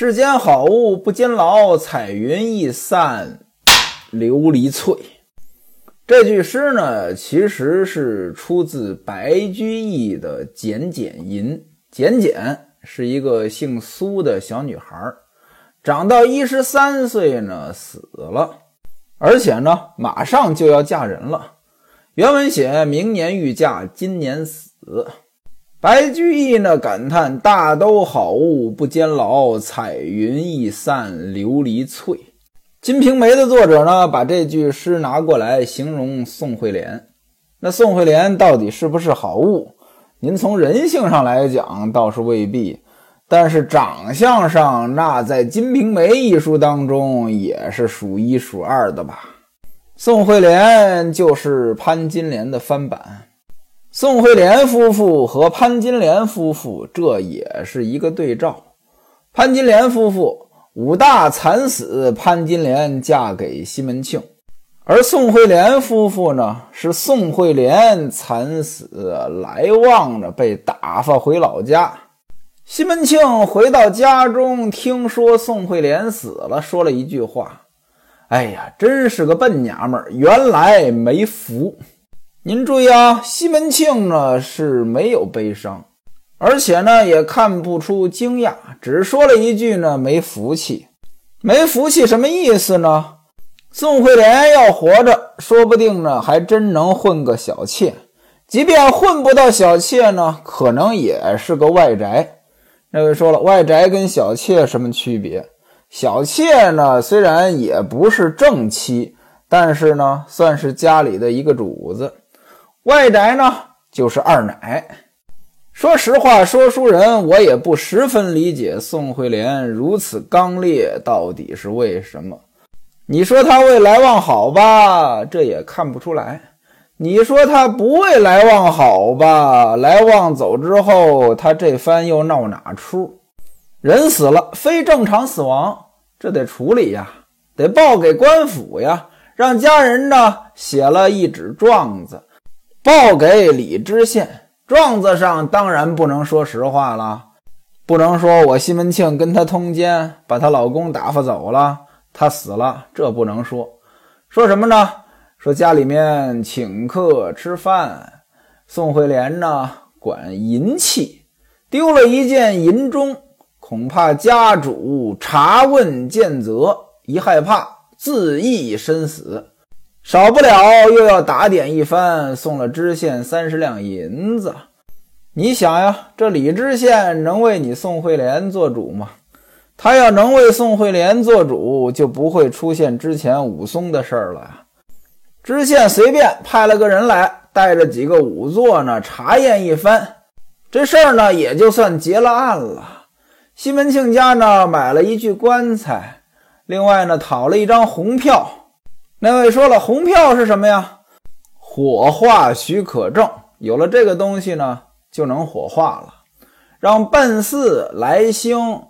世间好物不坚牢，彩云易散琉璃脆。这句诗呢，其实是出自白居易的《简简吟》。简简是一个姓苏的小女孩，长到一十三岁呢，死了，而且呢，马上就要嫁人了。原文写明年欲嫁，今年死。白居易呢感叹：“大都好物不坚牢，彩云易散琉璃脆。”《金瓶梅》的作者呢把这句诗拿过来形容宋惠莲。那宋惠莲到底是不是好物？您从人性上来讲倒是未必，但是长相上，那在《金瓶梅》一书当中也是数一数二的吧。宋惠莲就是潘金莲的翻版。宋惠莲夫妇和潘金莲夫妇，这也是一个对照。潘金莲夫妇武大惨死，潘金莲嫁给西门庆；而宋惠莲夫妇呢，是宋惠莲惨死，来旺着被打发回老家。西门庆回到家中，听说宋惠莲死了，说了一句话：“哎呀，真是个笨娘们儿，原来没福。”您注意啊，西门庆呢是没有悲伤，而且呢也看不出惊讶，只说了一句呢没福气。没福气什么意思呢？宋惠莲要活着，说不定呢还真能混个小妾；即便混不到小妾呢，可能也是个外宅。那位说了，外宅跟小妾什么区别？小妾呢虽然也不是正妻，但是呢算是家里的一个主子。外宅呢，就是二奶。说实话，说书人我也不十分理解宋惠莲如此刚烈到底是为什么。你说他为来旺好吧，这也看不出来；你说他不为来旺好吧，来旺走之后，他这番又闹哪出？人死了，非正常死亡，这得处理呀，得报给官府呀，让家人呢写了一纸状子。报给李知县，状子上当然不能说实话了，不能说我西门庆跟她通奸，把她老公打发走了，她死了，这不能说。说什么呢？说家里面请客吃饭，宋惠莲呢管银器，丢了一件银钟，恐怕家主查问见责，一害怕自缢身死。少不了又要打点一番，送了知县三十两银子。你想呀，这李知县能为你宋惠莲做主吗？他要能为宋惠莲做主，就不会出现之前武松的事儿了。知县随便派了个人来，带着几个仵作呢，查验一番，这事儿呢也就算结了案了。西门庆家呢买了一具棺材，另外呢讨了一张红票。那位说了，红票是什么呀？火化许可证。有了这个东西呢，就能火化了。让半寺来兴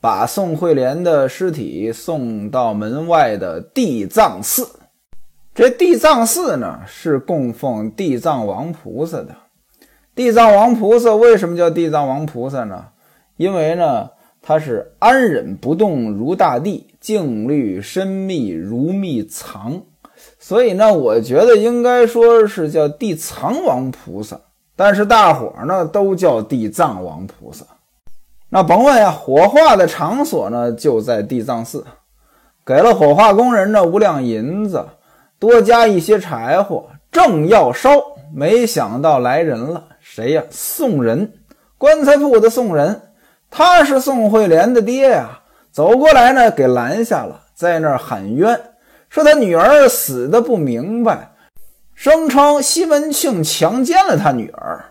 把宋惠莲的尸体送到门外的地藏寺。这地藏寺呢，是供奉地藏王菩萨的。地藏王菩萨为什么叫地藏王菩萨呢？因为呢。他是安忍不动如大地，静虑深密如密藏，所以呢，我觉得应该说是叫地藏王菩萨，但是大伙儿呢都叫地藏王菩萨。那甭问呀，火化的场所呢就在地藏寺，给了火化工人呢五两银子，多加一些柴火，正要烧，没想到来人了，谁呀？送人，棺材铺的送人。他是宋惠莲的爹呀，走过来呢，给拦下了，在那儿喊冤，说他女儿死的不明白，声称西门庆强奸了他女儿。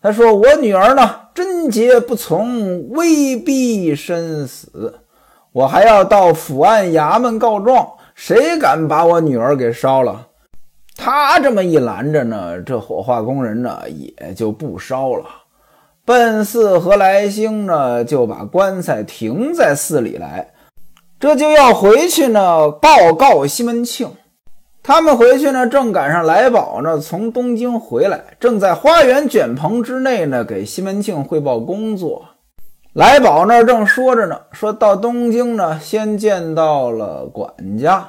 他说：“我女儿呢，贞洁不从，威逼身死，我还要到府安衙门告状，谁敢把我女儿给烧了？”他这么一拦着呢，这火化工人呢也就不烧了。奔寺和来兴呢，就把棺材停在寺里来，这就要回去呢报告西门庆。他们回去呢，正赶上来宝呢从东京回来，正在花园卷棚之内呢给西门庆汇报工作。来宝那儿正说着呢，说到东京呢，先见到了管家，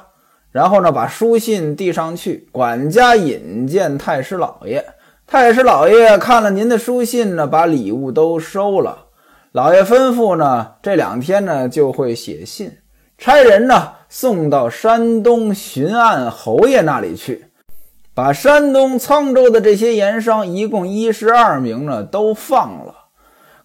然后呢把书信递上去，管家引荐太师老爷。太师老爷看了您的书信呢，把礼物都收了。老爷吩咐呢，这两天呢就会写信，差人呢送到山东巡按侯爷那里去，把山东沧州的这些盐商一共一十二名呢都放了。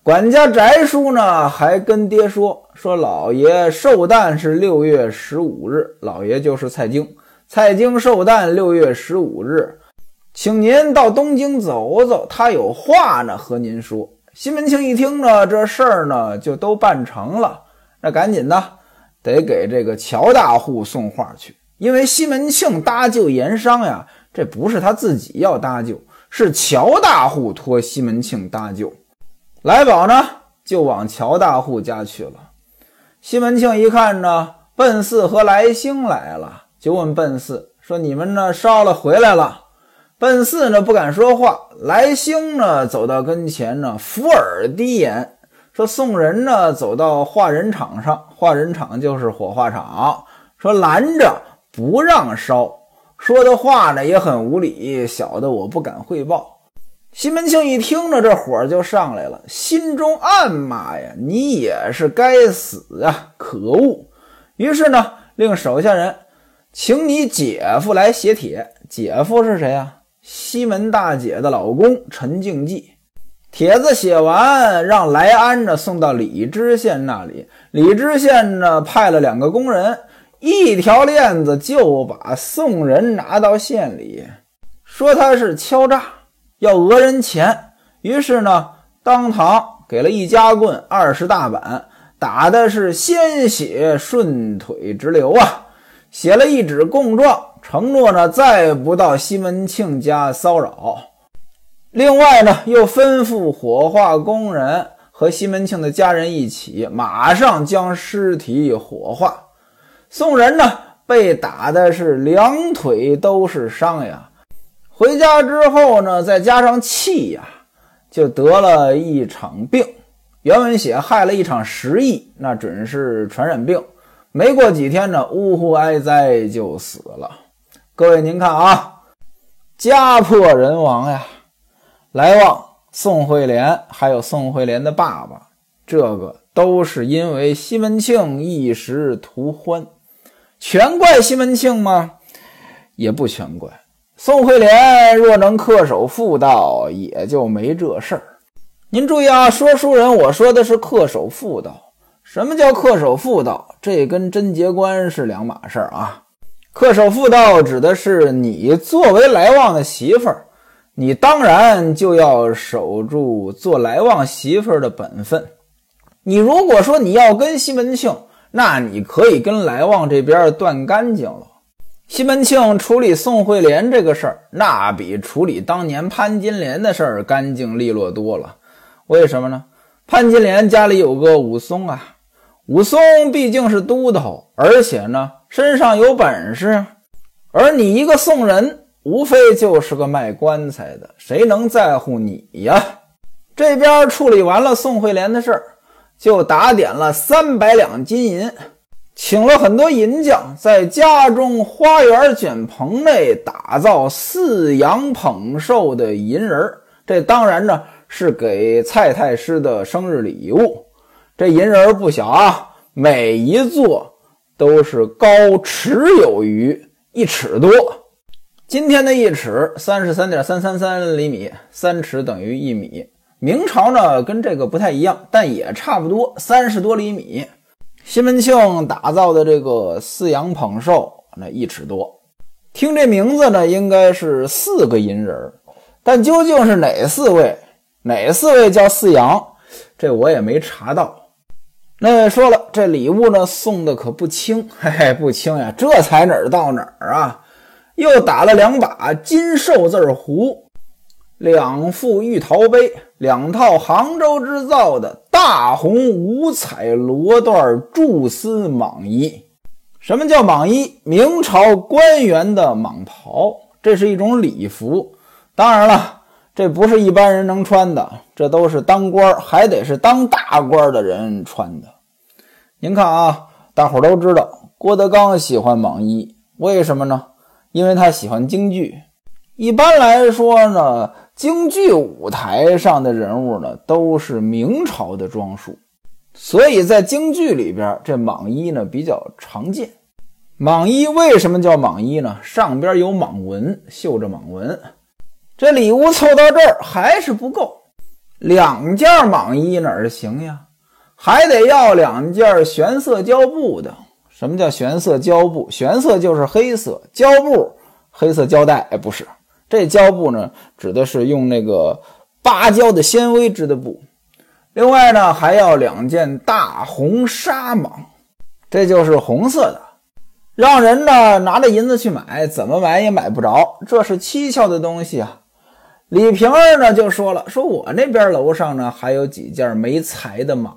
管家翟叔呢，还跟爹说说，老爷寿诞是六月十五日，老爷就是蔡京，蔡京寿诞六月十五日，请您到东京走走，他有话呢和您说。西门庆一听呢，这事儿呢就都办成了，那赶紧的得给这个乔大户送话去，因为西门庆搭救盐商呀，这不是他自己要搭救，是乔大户托西门庆搭救。来宝呢，就往乔大户家去了。西门庆一看呢，笨四和来兴来了，就问笨四说：“你们呢烧了回来了？”笨四呢不敢说话。来兴呢走到跟前呢，伏耳低言说：“宋人呢走到化人场上，化人场就是火化场，说拦着不让烧，说的话呢也很无理，小的我不敢汇报。”西门庆一听呢，这火就上来了，心中暗骂呀：“你也是该死啊，可恶！”于是呢，令手下人请你姐夫来写帖。姐夫是谁呀？西门大姐的老公陈敬济。帖子写完，让来安呢送到李知县那里。李知县呢派了两个工人，一条链子就把宋人拿到县里，说他是敲诈。要讹人钱，于是呢，当堂给了一夹棍，二十大板，打的是鲜血顺腿直流啊！写了一纸供状，承诺呢再不到西门庆家骚扰。另外呢，又吩咐火化工人和西门庆的家人一起，马上将尸体火化。宋人呢，被打的是两腿都是伤呀。回家之后呢，再加上气呀，就得了一场病。原文写害了一场时疫，那准是传染病。没过几天呢，呜呼哀哉就死了。各位您看啊，家破人亡呀。来旺、宋惠莲还有宋惠莲的爸爸，这个都是因为西门庆一时图欢，全怪西门庆吗？也不全怪。宋惠莲若能恪守妇道，也就没这事儿。您注意啊，说书人，我说的是恪守妇道。什么叫恪守妇道？这跟贞洁观是两码事儿啊。恪守妇道指的是你作为来旺的媳妇儿，你当然就要守住做来旺媳妇儿的本分。你如果说你要跟西门庆，那你可以跟来旺这边断干净了。西门庆处理宋惠莲这个事儿，那比处理当年潘金莲的事儿干净利落多了。为什么呢？潘金莲家里有个武松啊，武松毕竟是都头，而且呢身上有本事，而你一个宋人，无非就是个卖棺材的，谁能在乎你呀？这边处理完了宋惠莲的事儿，就打点了三百两金银。请了很多银匠，在家中花园卷棚内打造四羊捧寿的银人儿。这当然呢是给蔡太师的生日礼物。这银人儿不小啊，每一座都是高尺有余，一尺多。今天的一尺三十三点三三三厘米，三尺等于一米。明朝呢跟这个不太一样，但也差不多三十多厘米。西门庆打造的这个四羊捧寿，那一尺多，听这名字呢，应该是四个银人儿，但究竟是哪四位，哪四位叫四羊，这我也没查到。那说了，这礼物呢送的可不轻，嘿嘿，不轻呀，这才哪儿到哪儿啊？又打了两把金寿字壶。两副玉陶杯，两套杭州制造的大红五彩罗缎菟丝蟒衣。什么叫蟒衣？明朝官员的蟒袍，这是一种礼服。当然了，这不是一般人能穿的，这都是当官还得是当大官的人穿的。您看啊，大伙都知道郭德纲喜欢蟒衣，为什么呢？因为他喜欢京剧。一般来说呢，京剧舞台上的人物呢都是明朝的装束，所以在京剧里边，这蟒衣呢比较常见。蟒衣为什么叫蟒衣呢？上边有蟒纹，绣着蟒纹。这礼物凑到这儿还是不够，两件蟒衣哪儿行呀？还得要两件玄色胶布的。什么叫玄色胶布？玄色就是黑色，胶布黑色胶带。哎，不是，这胶布呢，指的是用那个芭蕉的纤维织的布。另外呢，还要两件大红纱蟒，这就是红色的。让人呢拿着银子去买，怎么买也买不着，这是蹊跷的东西啊！李瓶儿呢就说了：“说我那边楼上呢还有几件没裁的蟒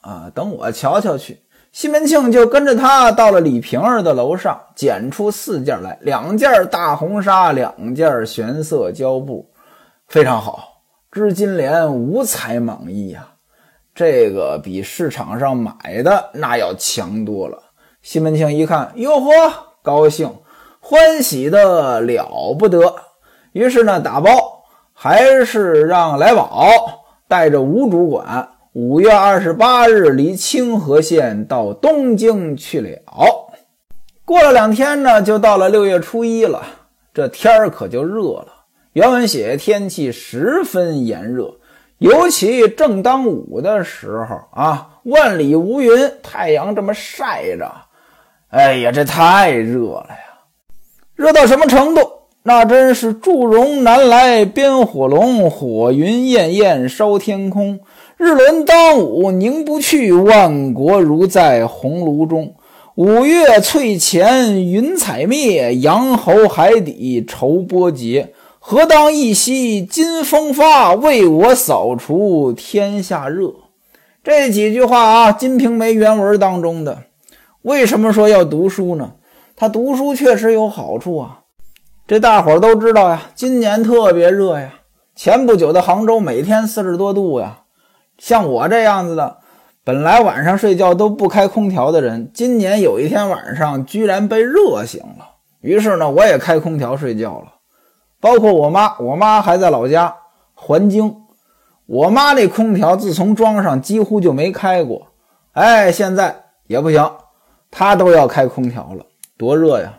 啊，等我瞧瞧去。”西门庆就跟着他到了李瓶儿的楼上，捡出四件来，两件大红纱，两件玄色胶布，非常好，织金莲五彩蟒衣呀，这个比市场上买的那要强多了。西门庆一看，哟呵，高兴，欢喜的了不得。于是呢，打包，还是让来宝带着吴主管，五月二十八日离清河县到东京去了。过了两天呢，就到了六月初一了。这天儿可就热了。原文写天气十分炎热，尤其正当午的时候啊，万里无云，太阳这么晒着。哎呀，这太热了呀！热到什么程度？那真是祝融南来鞭火龙，火云焰焰烧天空。日轮当午凝不去，万国如在鸿炉中。五岳翠前云彩灭，阳侯海底愁波结。何当一夕金风发，为我扫除天下热。这几句话啊，《金瓶梅》原文当中的。为什么说要读书呢？他读书确实有好处啊！这大伙儿都知道呀，今年特别热呀。前不久的杭州每天四十多度呀。像我这样子的，本来晚上睡觉都不开空调的人，今年有一天晚上居然被热醒了。于是呢，我也开空调睡觉了。包括我妈，我妈还在老家环京，我妈那空调自从装上几乎就没开过。哎，现在也不行。她都要开空调了，多热呀！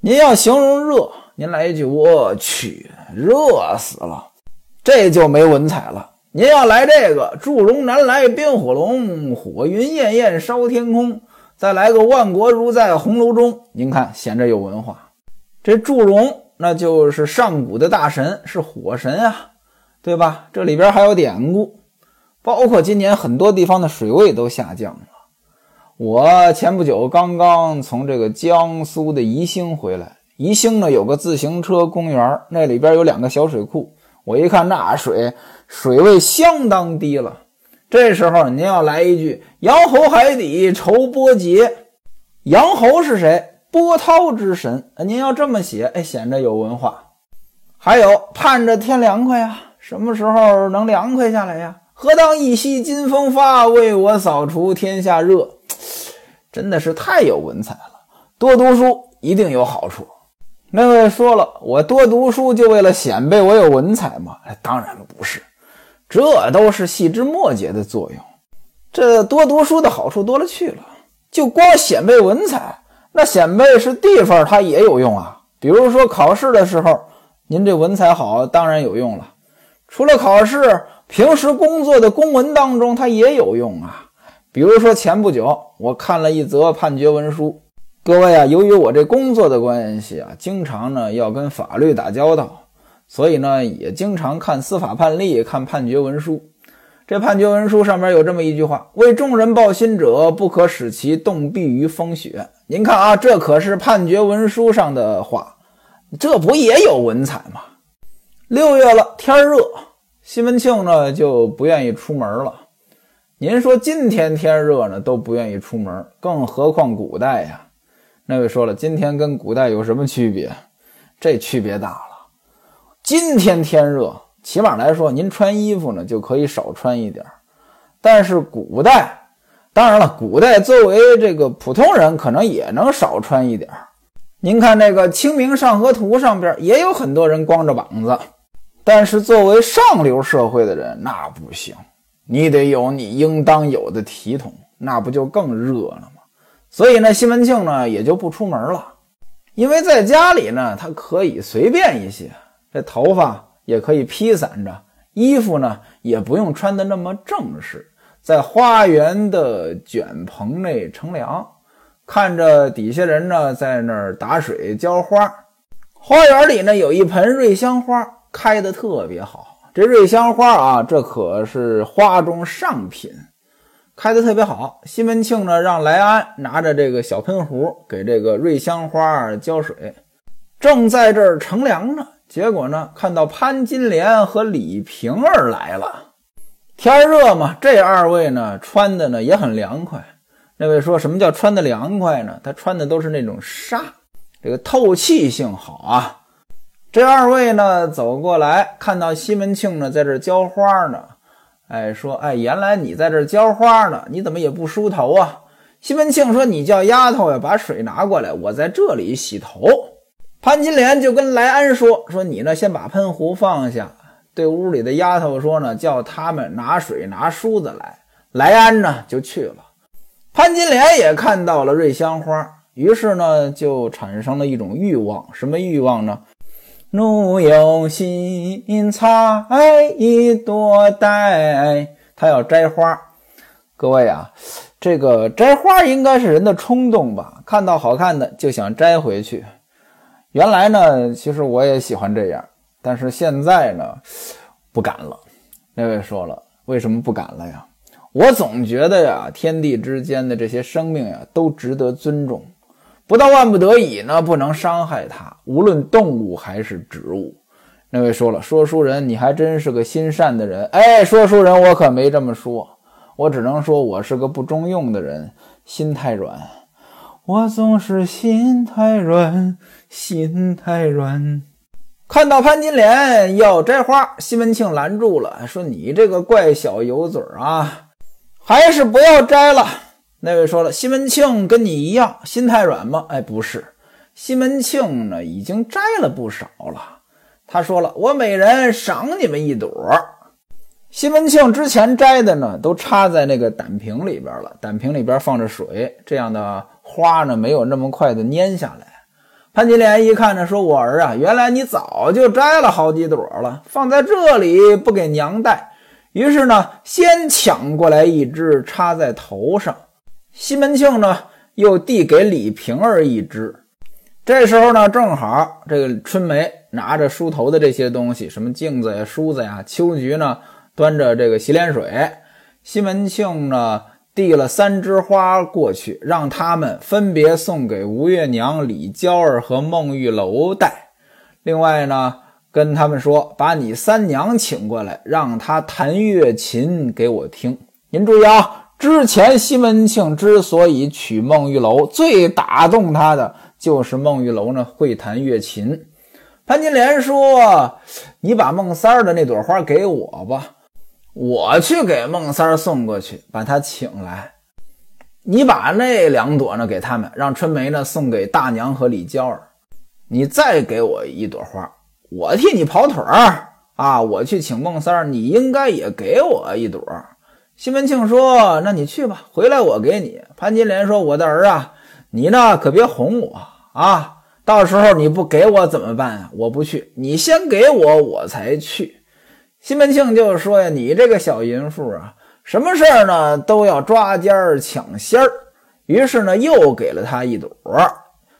您要形容热，您来一句“我去，热死了”，这就没文采了。您要来这个“祝融南来冰火龙，火云焰焰烧天空”，再来个“万国如在红楼中”，您看显着有文化。这祝融那就是上古的大神，是火神啊，对吧？这里边还有典故，包括今年很多地方的水位都下降了。我前不久刚刚从这个江苏的宜兴回来，宜兴呢有个自行车公园，那里边有两个小水库。我一看那水水位相当低了。这时候您要来一句“杨侯海底愁波结”，杨侯是谁？波涛之神。您要这么写，哎，显得有文化。还有盼着天凉快呀，什么时候能凉快下来呀？何当一夕金风发，为我扫除天下热。真的是太有文采了，多读书一定有好处。那位说了，我多读书就为了显摆我有文采吗？当然不是，这都是细枝末节的作用。这多读书的好处多了去了，就光显摆文采，那显摆是地方它也有用啊。比如说考试的时候，您这文采好，当然有用了。除了考试，平时工作的公文当中它也有用啊。比如说，前不久我看了一则判决文书。各位啊，由于我这工作的关系啊，经常呢要跟法律打交道，所以呢也经常看司法判例、看判决文书。这判决文书上面有这么一句话：“为众人抱薪者，不可使其冻毙于风雪。”您看啊，这可是判决文书上的话，这不也有文采吗？六月了，天热，西门庆呢就不愿意出门了。您说今天天热呢，都不愿意出门，更何况古代呀？那位说了，今天跟古代有什么区别？这区别大了。今天天热，起码来说，您穿衣服呢就可以少穿一点但是古代，当然了，古代作为这个普通人，可能也能少穿一点您看那个《清明上河图》上边也有很多人光着膀子，但是作为上流社会的人，那不行，你得有你应当有的体统，那不就更热了吗？所以呢，西门庆呢也就不出门了，因为在家里呢，他可以随便一些，这头发也可以披散着，衣服呢也不用穿的那么正式，在花园的卷棚内乘凉。看着底下人呢，在那儿打水浇花。花园里呢，有一盆瑞香花，开的特别好。这瑞香花啊，这可是花中上品，开的特别好。西门庆呢，让来安拿着这个小喷壶给这个瑞香花浇水，正在这儿乘凉呢。结果呢，看到潘金莲和李瓶儿来了。天热嘛，这二位呢，穿的呢也很凉快。那位说什么叫穿的凉快呢？他穿的都是那种纱，这个透气性好啊。这二位呢走过来，看到西门庆呢在这浇花呢，哎说哎，原来你在这浇花呢，你怎么也不梳头啊？西门庆说你叫丫头呀，把水拿过来，我在这里洗头。潘金莲就跟来安说说你呢先把喷壶放下，对屋里的丫头说呢，叫他们拿水拿梳子来。来安呢就去了。潘金莲也看到了瑞香花，于是呢，就产生了一种欲望。什么欲望呢？奴有心采一朵戴，他要摘花。各位啊，这个摘花应该是人的冲动吧？看到好看的就想摘回去。原来呢，其实我也喜欢这样，但是现在呢，不敢了。那位说了，为什么不敢了呀？我总觉得呀，天地之间的这些生命呀，都值得尊重。不到万不得已呢，不能伤害它。无论动物还是植物。那位说了，说书人，你还真是个心善的人。哎，说书人，我可没这么说，我只能说我是个不中用的人，心太软。我总是心太软，心太软。看到潘金莲要摘花，西门庆拦住了，说：“你这个怪小油嘴啊！”还是不要摘了。那位说了，西门庆跟你一样心太软吗？哎，不是，西门庆呢已经摘了不少了。他说了，我每人赏你们一朵。西门庆之前摘的呢，都插在那个胆瓶里边了，胆瓶里边放着水，这样的花呢没有那么快的蔫下来。潘金莲一看呢，说我儿啊，原来你早就摘了好几朵了，放在这里不给娘带。于是呢，先抢过来一只插在头上，西门庆呢又递给李瓶儿一只。这时候呢，正好这个春梅拿着梳头的这些东西，什么镜子呀、梳子呀，秋菊呢端着这个洗脸水。西门庆呢递了三枝花过去，让他们分别送给吴月娘、李娇儿和孟玉楼戴。另外呢。跟他们说，把你三娘请过来，让她弹乐琴给我听。您注意啊，之前西门庆之所以娶孟玉楼，最打动他的就是孟玉楼呢会弹乐琴。潘金莲说：“你把孟三儿的那朵花给我吧，我去给孟三儿送过去，把他请来。你把那两朵呢给他们，让春梅呢送给大娘和李娇儿。你再给我一朵花。”我替你跑腿儿啊！我去请孟三儿，你应该也给我一朵。西门庆说：“那你去吧，回来我给你。”潘金莲说：“我的儿啊，你呢可别哄我啊！到时候你不给我怎么办啊？我不去，你先给我，我才去。”西门庆就说：“呀，你这个小淫妇啊，什么事儿呢都要抓奸儿抢先儿。”于是呢，又给了他一朵。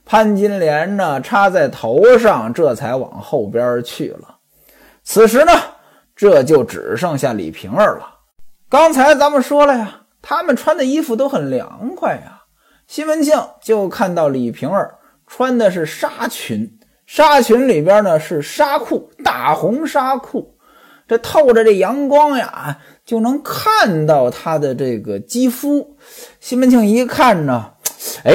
潘金莲呢，插在头上，这才往后边去了。此时呢，这就只剩下李瓶儿了。刚才咱们说了呀，他们穿的衣服都很凉快呀。西门庆就看到李瓶儿穿的是纱裙，纱裙里边呢是纱裤，大红纱裤，这透着这阳光呀，就能看到她的这个肌肤。西门庆一看呢，哎。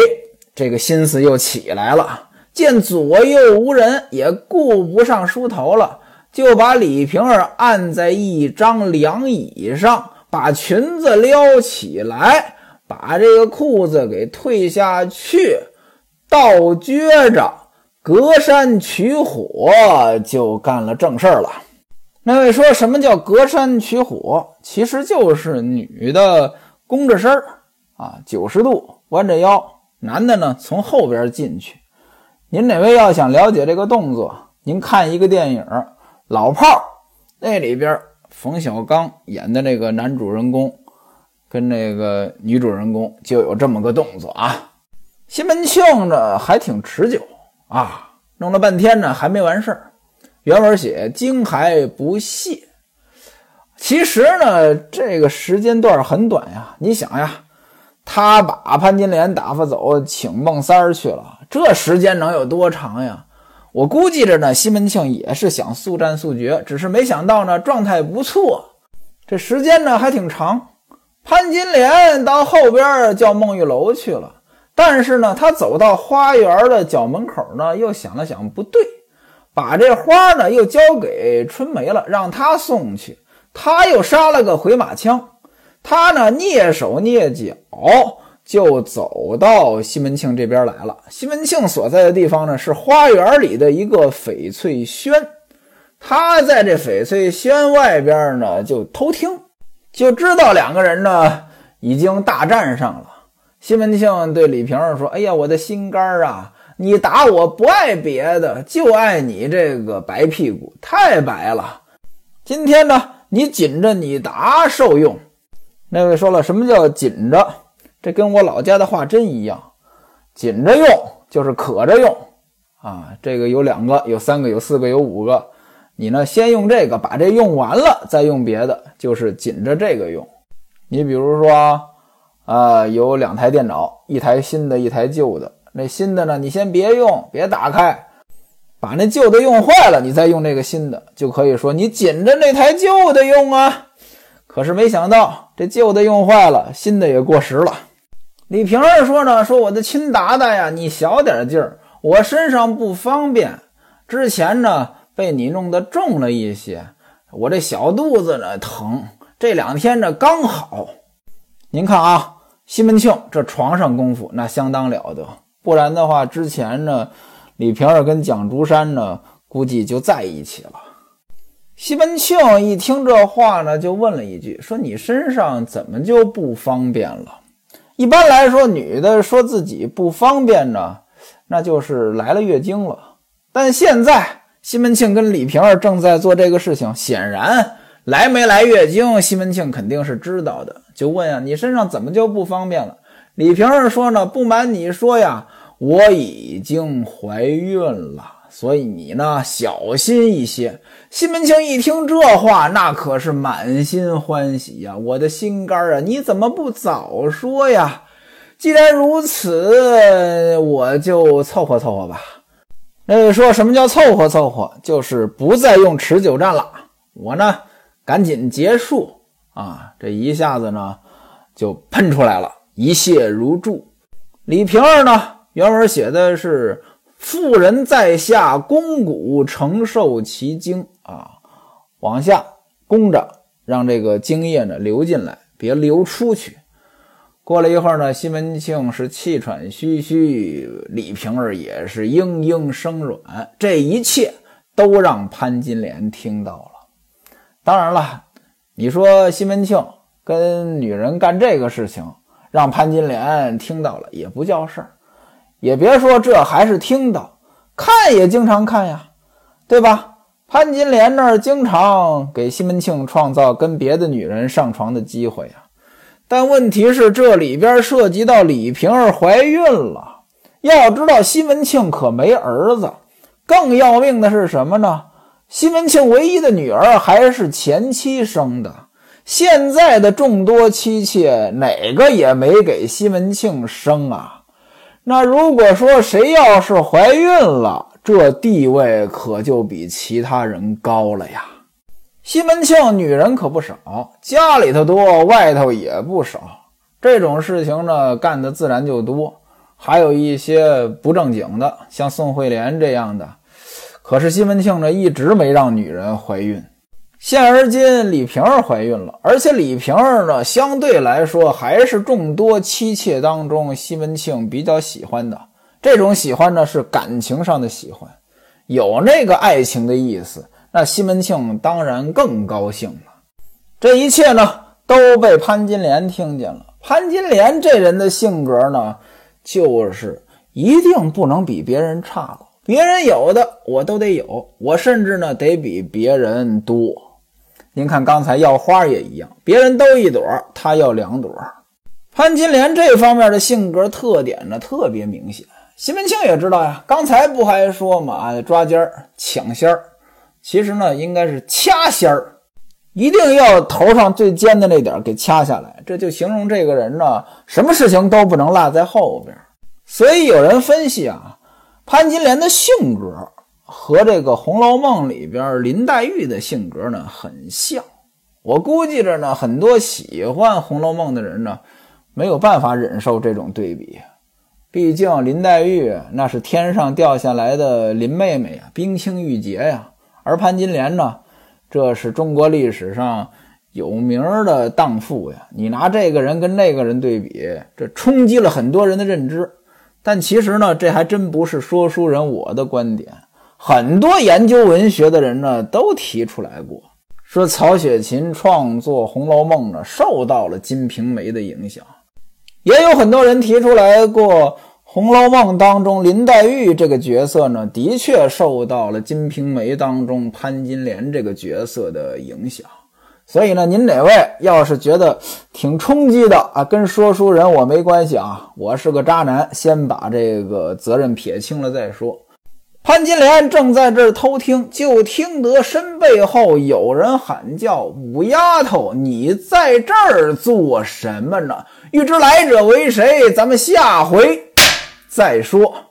这个心思又起来了，见左右无人，也顾不上梳头了，就把李瓶儿按在一张凉椅上，把裙子撩起来，把这个裤子给退下去，倒撅着，隔山取火，就干了正事儿了。那位说什么叫隔山取火？其实就是女的弓着身儿啊，九十度弯着腰，男的呢从后边进去。您哪位要想了解这个动作，您看一个电影《老炮儿》，那里边冯小刚演的那个男主人公跟那个女主人公就有这么个动作啊。西门庆呢还挺持久啊，弄了半天呢还没完事儿。原文写惊还不泄。其实呢这个时间段很短呀，你想呀，他把潘金莲打发走，请孟三儿去了。这时间能有多长呀？我估计着呢，西门庆也是想速战速决，只是没想到呢，状态不错，这时间呢还挺长。潘金莲到后边叫孟玉楼去了，但是呢，他走到花园的角门口呢，又想了想，不对，把这花呢又交给春梅了，让她送去。他又杀了个回马枪，他呢蹑手蹑脚。就走到西门庆这边来了。西门庆所在的地方呢，是花园里的一个翡翠轩。他在这翡翠轩外边呢，就偷听，就知道两个人呢已经大战上了。西门庆对李瓶儿说：“哎呀，我的心肝儿啊！你打我不爱别的，就爱你这个白屁股，太白了。今天呢，你紧着你打受用。”那位说了：“什么叫紧着？”这跟我老家的话真一样，紧着用就是可着用啊。这个有两个，有三个，有四个，有五个。你呢，先用这个，把这用完了再用别的，就是紧着这个用。你比如说，啊，有两台电脑，一台新的，一台旧的。那新的呢，你先别用，别打开，把那旧的用坏了，你再用这个新的，就可以说你紧着那台旧的用啊。可是没想到，这旧的用坏了，新的也过时了。李瓶儿说呢：“说我的亲达达呀，你小点劲儿，我身上不方便。之前呢被你弄得重了一些，我这小肚子呢疼。这两天呢刚好。您看啊，西门庆这床上功夫那相当了得，不然的话，之前呢李瓶儿跟蒋竹山呢估计就在一起了。西门庆一听这话呢，就问了一句：说你身上怎么就不方便了？”一般来说，女的说自己不方便呢，那就是来了月经了。但现在西门庆跟李瓶儿正在做这个事情，显然来没来月经，西门庆肯定是知道的。就问啊，你身上怎么就不方便了？李瓶儿说呢，不瞒你说呀，我已经怀孕了。所以你呢，小心一些。西门庆一听这话，那可是满心欢喜呀！我的心肝啊，你怎么不早说呀？既然如此，我就凑合凑合吧。那说什么叫凑合凑合？就是不再用持久战了。我呢，赶紧结束啊！这一下子呢，就喷出来了，一泻如注。李瓶儿呢，原文写的是。妇人在下肱骨承受其精啊，往下攻着，让这个精液呢流进来，别流出去。过了一会儿呢，西门庆是气喘吁吁，李瓶儿也是嘤嘤生软，这一切都让潘金莲听到了。当然了，你说西门庆跟女人干这个事情，让潘金莲听到了也不叫事儿。也别说这还是听到，看也经常看呀，对吧？潘金莲那儿经常给西门庆创造跟别的女人上床的机会呀。但问题是这里边涉及到李瓶儿怀孕了。要知道西门庆可没儿子，更要命的是什么呢？西门庆唯一的女儿还是前妻生的，现在的众多妻妾哪个也没给西门庆生啊。那如果说谁要是怀孕了，这地位可就比其他人高了呀。西门庆女人可不少，家里头多，外头也不少。这种事情呢，干的自然就多。还有一些不正经的，像宋惠莲这样的，可是西门庆呢，一直没让女人怀孕。现而今，李瓶儿怀孕了，而且李瓶儿呢，相对来说还是众多妻妾当中西门庆比较喜欢的。这种喜欢呢，是感情上的喜欢，有那个爱情的意思。那西门庆当然更高兴了。这一切呢，都被潘金莲听见了。潘金莲这人的性格呢，就是一定不能比别人差了。别人有的我都得有，我甚至呢得比别人多。您看刚才要花也一样，别人都一朵，他要两朵。潘金莲这方面的性格特点呢，特别明显。西门庆也知道呀，刚才不还说嘛，抓尖儿、抢先儿。其实呢，应该是掐先儿，一定要头上最尖的那点儿给掐下来，这就形容这个人呢，什么事情都不能落在后边。所以有人分析啊，潘金莲的性格和这个《红楼梦》里边林黛玉的性格呢很像。我估计着呢，很多喜欢《红楼梦》的人呢，没有办法忍受这种对比。毕竟林黛玉那是天上掉下来的林妹妹呀，冰清玉洁呀。而潘金莲呢，这是中国历史上有名的荡妇呀。你拿这个人跟那个人对比，这冲击了很多人的认知。但其实呢，这还真不是说书人我的观点，很多研究文学的人呢都提出来过，说曹雪芹创作《红楼梦》呢受到了《金瓶梅》的影响，也有很多人提出来过。《红楼梦》当中，林黛玉这个角色呢，的确受到了《金瓶梅》当中潘金莲这个角色的影响。所以呢，您哪位要是觉得挺冲击的啊，跟说书人我没关系啊，我是个渣男，先把这个责任撇清了再说。潘金莲正在这儿偷听，就听得身背后有人喊叫：“五丫头，你在这儿做什么呢？欲知来者为谁，咱们下回。”再说。